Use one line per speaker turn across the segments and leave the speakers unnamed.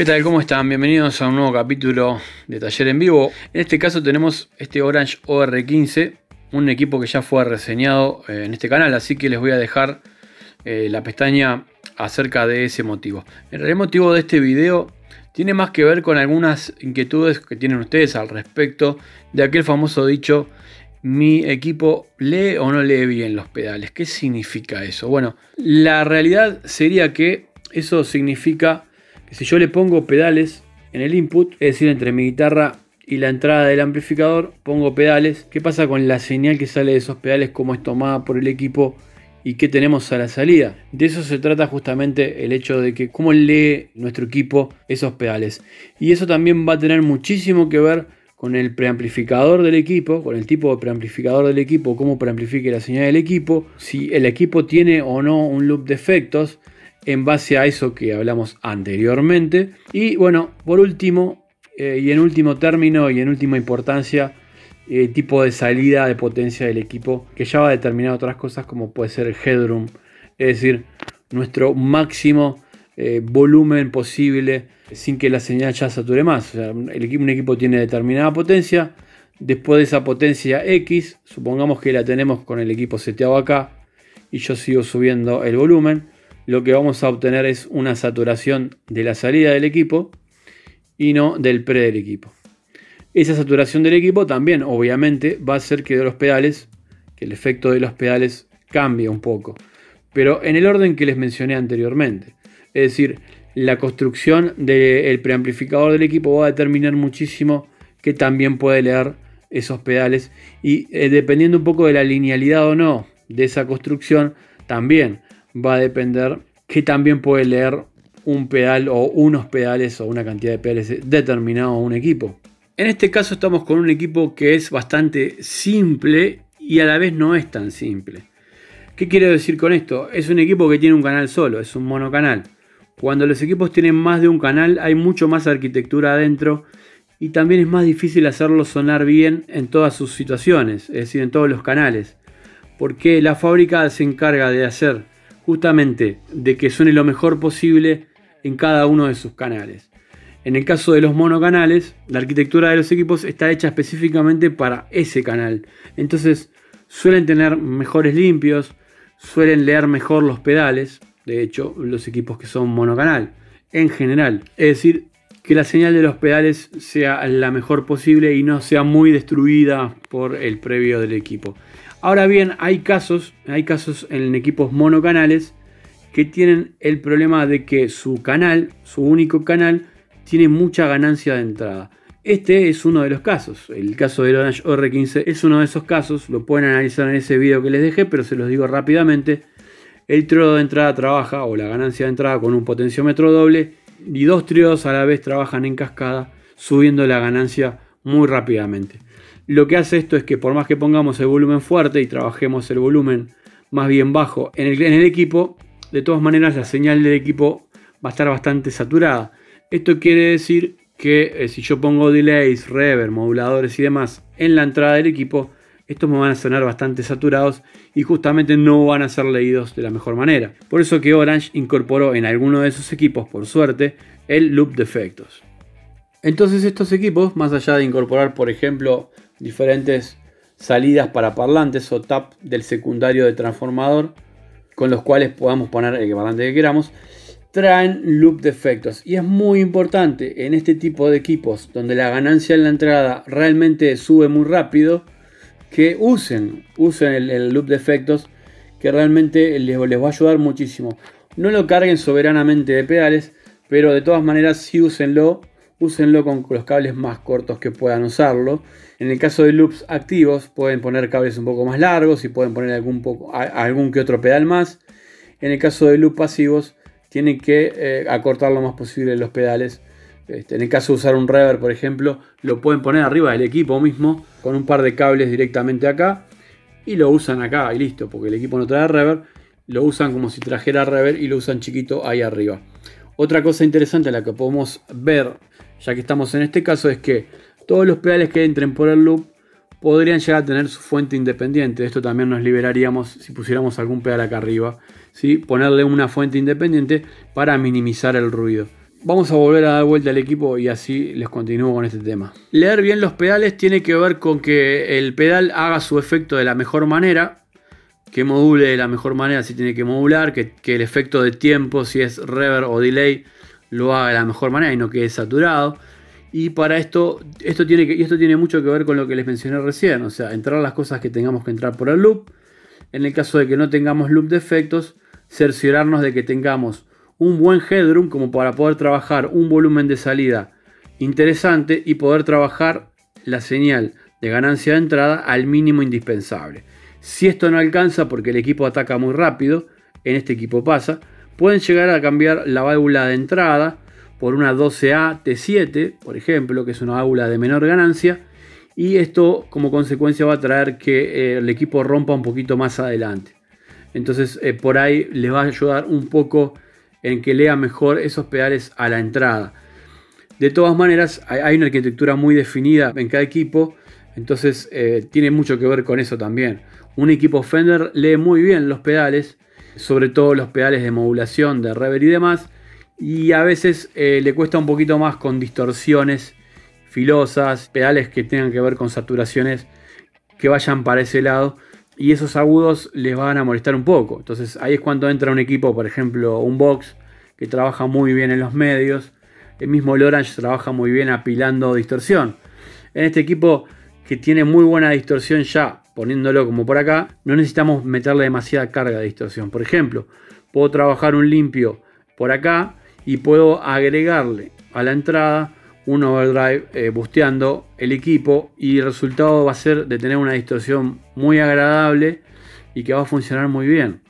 ¿Qué tal? ¿Cómo están? Bienvenidos a un nuevo capítulo de Taller en Vivo. En este caso tenemos este Orange OR15, un equipo que ya fue reseñado eh, en este canal, así que les voy a dejar eh, la pestaña acerca de ese motivo. El motivo de este video tiene más que ver con algunas inquietudes que tienen ustedes al respecto de aquel famoso dicho mi equipo lee o no lee bien los pedales. ¿Qué significa eso? Bueno, la realidad sería que eso significa si yo le pongo pedales en el input, es decir, entre mi guitarra y la entrada del amplificador, pongo pedales. ¿Qué pasa con la señal que sale de esos pedales? ¿Cómo es tomada por el equipo? ¿Y qué tenemos a la salida? De eso se trata justamente el hecho de que cómo lee nuestro equipo esos pedales. Y eso también va a tener muchísimo que ver con el preamplificador del equipo, con el tipo de preamplificador del equipo, cómo preamplifique la señal del equipo, si el equipo tiene o no un loop de efectos, en base a eso que hablamos anteriormente. Y bueno, por último, eh, y en último término y en última importancia, eh, tipo de salida de potencia del equipo, que ya va a determinar otras cosas como puede ser el headroom, es decir, nuestro máximo eh, volumen posible sin que la señal ya sature más. el equipo, un equipo tiene determinada potencia, después de esa potencia X, supongamos que la tenemos con el equipo seteado acá y yo sigo subiendo el volumen, lo que vamos a obtener es una saturación de la salida del equipo y no del pre del equipo. Esa saturación del equipo también obviamente va a hacer que los pedales, que el efecto de los pedales cambie un poco, pero en el orden que les mencioné anteriormente. Es decir, la construcción del preamplificador del equipo va a determinar muchísimo que también puede leer esos pedales y eh, dependiendo un poco de la linealidad o no de esa construcción, también va a depender que también puede leer un pedal o unos pedales o una cantidad de pedales determinado a un equipo. En este caso estamos con un equipo que es bastante simple y a la vez no es tan simple. ¿Qué quiero decir con esto? Es un equipo que tiene un canal solo, es un monocanal. Cuando los equipos tienen más de un canal hay mucho más arquitectura adentro y también es más difícil hacerlo sonar bien en todas sus situaciones, es decir, en todos los canales. Porque la fábrica se encarga de hacer justamente de que suene lo mejor posible en cada uno de sus canales. En el caso de los monocanales, la arquitectura de los equipos está hecha específicamente para ese canal. Entonces suelen tener mejores limpios, suelen leer mejor los pedales, de hecho, los equipos que son monocanal, en general. Es decir, que la señal de los pedales sea la mejor posible y no sea muy destruida por el previo del equipo. Ahora bien, hay casos, hay casos en equipos monocanales que tienen el problema de que su canal, su único canal, tiene mucha ganancia de entrada. Este es uno de los casos. El caso del Orange OR15 es uno de esos casos. Lo pueden analizar en ese video que les dejé, pero se los digo rápidamente. El triodo de entrada trabaja, o la ganancia de entrada, con un potenciómetro doble y dos triodos a la vez trabajan en cascada, subiendo la ganancia muy rápidamente. Lo que hace esto es que por más que pongamos el volumen fuerte y trabajemos el volumen más bien bajo en el, en el equipo, de todas maneras la señal del equipo va a estar bastante saturada. Esto quiere decir que eh, si yo pongo delays, reverb, moduladores y demás en la entrada del equipo, estos me van a sonar bastante saturados y justamente no van a ser leídos de la mejor manera. Por eso que Orange incorporó en alguno de sus equipos, por suerte, el loop de efectos. Entonces estos equipos, más allá de incorporar, por ejemplo, diferentes salidas para parlantes o tap del secundario de transformador, con los cuales podamos poner el parlante que queramos, traen loop de efectos. Y es muy importante en este tipo de equipos, donde la ganancia en la entrada realmente sube muy rápido, que usen, usen el, loop de efectos que realmente les, les, va a ayudar muchísimo. No lo carguen soberanamente de pedales, pero de todas maneras sí úsenlo, úsenlo con los cables más cortos que puedan usarlo. En el caso de loops activos pueden poner cables un poco más largos y pueden poner algún, que otro pedal más. En el caso de loops pasivos tienen que eh, acortar lo más posible los pedales este, en el caso de usar un reverb, por ejemplo, lo pueden poner arriba del equipo mismo con un par de cables directamente acá y lo usan acá y listo, porque el equipo no trae reverb, lo usan como si trajera reverb y lo usan chiquito ahí arriba. Otra cosa interesante la que podemos ver, ya que estamos en este caso, es que todos los pedales que entren por el loop podrían llegar a tener su fuente independiente. Esto también nos liberaríamos si pusiéramos algún pedal acá arriba. ¿sí? Ponerle una fuente independiente para minimizar el ruido. Vamos a volver a dar vuelta al equipo y así les continúo con este tema. Leer bien los pedales tiene que ver con que el pedal haga su efecto de la mejor manera, que module de la mejor manera si tiene que modular, que, el efecto de tiempo, si es reverb o delay, lo haga de la mejor manera y no quede saturado. Y para esto, esto tiene, que, y esto tiene mucho que ver con lo que les mencioné recién, o sea, entrar las cosas que tengamos que entrar por el loop. En el caso de que no tengamos loop de efectos, cerciorarnos de que tengamos un buen headroom como para poder trabajar un volumen de salida interesante y poder trabajar la señal de ganancia de entrada al mínimo indispensable. Si esto no alcanza porque el equipo ataca muy rápido, en este equipo pasa, pueden llegar a cambiar la válvula de entrada por una 12A T7, por ejemplo, que es una válvula de menor ganancia, y esto como consecuencia va a traer que eh, el equipo rompa un poquito más adelante. Entonces eh, por ahí les va a ayudar un poco en que lea mejor esos pedales a la entrada. De todas maneras, hay una arquitectura muy definida en cada equipo, entonces eh, tiene mucho que ver con eso también. Un equipo Fender lee muy bien los pedales, sobre todo los pedales de modulación, de reverb y demás, y a veces eh, le cuesta un poquito más con distorsiones filosas, pedales que tengan que ver con saturaciones que vayan para ese lado y esos agudos les van a molestar un poco. Entonces ahí es cuando entra un equipo, por ejemplo, un box que trabaja muy bien en los medios. El mismo Lorange trabaja muy bien apilando distorsión. En este equipo que tiene muy buena distorsión ya, poniéndolo como por acá, no necesitamos meterle demasiada carga de distorsión. Por ejemplo, puedo trabajar un limpio por acá y puedo agregarle a la entrada un overdrive eh, busteando el equipo y el resultado va a ser de tener una distorsión muy agradable y que va a funcionar muy bien.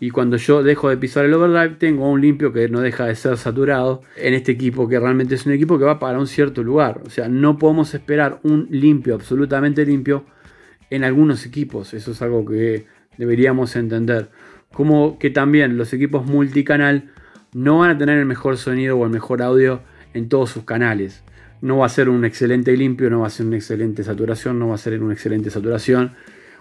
Y cuando yo dejo de pisar el overdrive, tengo un limpio que no deja de ser saturado en este equipo, que realmente es un equipo que va para un cierto lugar. O sea, no podemos esperar un limpio, absolutamente limpio, en algunos equipos. Eso es algo que deberíamos entender. Como que también los equipos multicanal no van a tener el mejor sonido o el mejor audio en todos sus canales. No va a ser un excelente limpio, no va a ser una excelente saturación, no va a ser una excelente saturación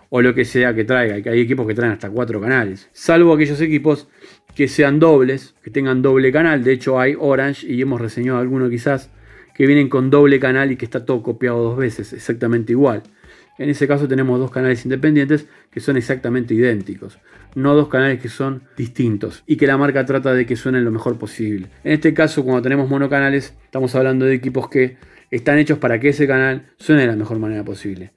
o lo que sea que traiga. Hay equipos que traen hasta cuatro canales. Salvo aquellos equipos que sean dobles, que tengan doble canal. De hecho hay Orange y hemos reseñado alguno quizás que vienen con doble canal y que está todo copiado dos veces, exactamente igual. En ese caso tenemos dos canales independientes que son exactamente idénticos, no dos canales que son distintos y que la marca trata de que suenen lo mejor posible. En este caso, cuando tenemos monocanales, estamos hablando de equipos que están hechos para que ese canal suene de la mejor manera posible.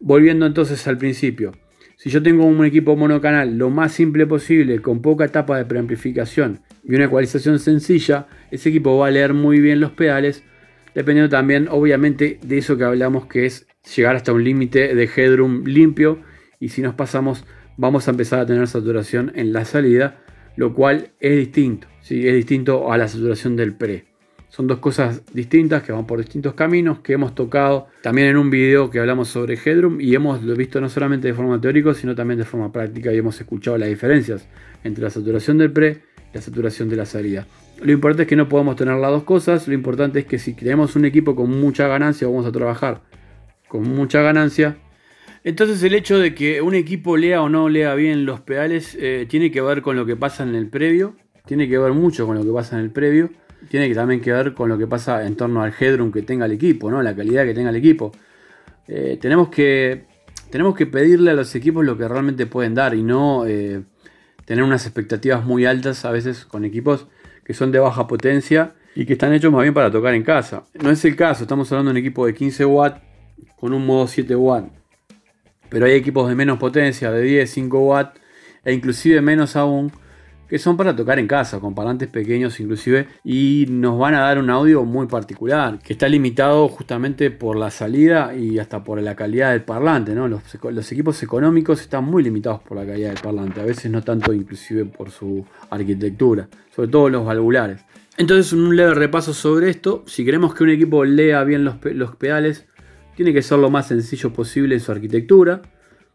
Volviendo entonces al principio, si yo tengo un equipo monocanal lo más simple posible, con poca etapa de preamplificación y una ecualización sencilla, ese equipo va a leer muy bien los pedales, dependiendo también obviamente de eso que hablamos que es llegar hasta un límite de headroom limpio y si nos pasamos vamos a empezar a tener saturación en la salida, lo cual es distinto, ¿sí? es distinto a la saturación del pre. Son dos cosas distintas que van por distintos caminos que hemos tocado también en un video que hablamos sobre Headroom y hemos visto no solamente de forma teórica sino también de forma práctica y hemos escuchado las diferencias entre la saturación del pre y la saturación de la salida. Lo importante es que no podemos tener las dos cosas, lo importante es que si tenemos un equipo con mucha ganancia vamos a trabajar con mucha ganancia. Entonces el hecho de que un equipo lea o no lea bien los pedales eh, tiene que ver con lo que pasa en el previo, tiene que ver mucho con lo que pasa en el previo, tiene que también que ver con lo que pasa en torno al headroom que tenga el equipo, ¿no? la calidad que tenga el equipo. Eh, tenemos, que, tenemos que pedirle a los equipos lo que realmente pueden dar y no eh, tener unas expectativas muy altas a veces con equipos que son de baja potencia y que están hechos más bien para tocar en casa. No es el caso, estamos hablando de un equipo de 15 watts con un modo 7 watt. Pero hay equipos de menos potencia, de 10, 5 watt e inclusive menos aún, que son para tocar en casa, con parlantes pequeños inclusive, y nos van a dar un audio muy particular, que está limitado justamente por la salida y hasta por la calidad del parlante. ¿no? Los, los equipos económicos están muy limitados por la calidad del parlante, a veces no tanto inclusive por su arquitectura, sobre todo los valvulares. Entonces un leve repaso sobre esto, si queremos que un equipo lea bien los, los pedales, tiene que ser lo más sencillo posible en su arquitectura.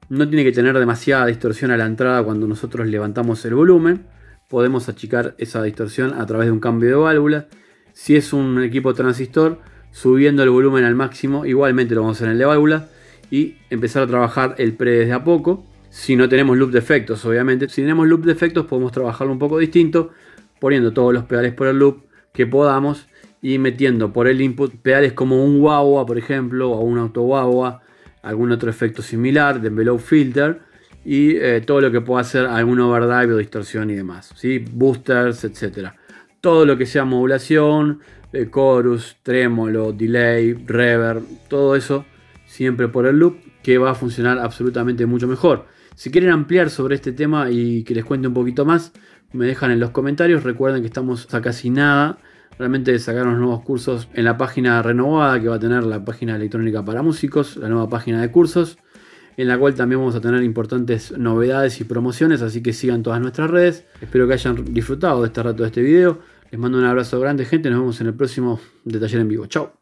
No tiene que tener demasiada distorsión a la entrada cuando nosotros levantamos el volumen. Podemos achicar esa distorsión a través de un cambio de válvula. Si es un equipo transistor, subiendo el volumen al máximo, igualmente lo vamos a hacer en el válvula. Y empezar a trabajar el pre desde a poco. Si no tenemos loop de efectos, obviamente. Si tenemos loop de efectos, podemos trabajarlo un poco distinto, poniendo todos los pedales por el loop, que podamos y metiendo por el input pedales como un wah por ejemplo, o un auto wah algún otro efecto similar de envelope filter y eh, todo lo que pueda hacer algún overdrive o distorsión y demás, ¿sí? boosters, etc. Todo lo que sea modulación, eh, chorus, trémolo, delay, reverb, todo eso siempre por el loop que va a funcionar absolutamente mucho mejor. Si quieren ampliar sobre este tema y que les cuente un poquito más, me dejan en los comentarios. Recuerden que estamos a casi nada realmente sacaron nuevos cursos en la página renovada que va a tener la página electrónica para músicos, la nueva página de cursos, en la cual también vamos a tener importantes novedades y promociones, así que sigan todas nuestras redes. Espero que hayan disfrutado de este rato de este video. Les mando un abrazo grande, gente. Nos vemos en el próximo de taller en vivo. Chao.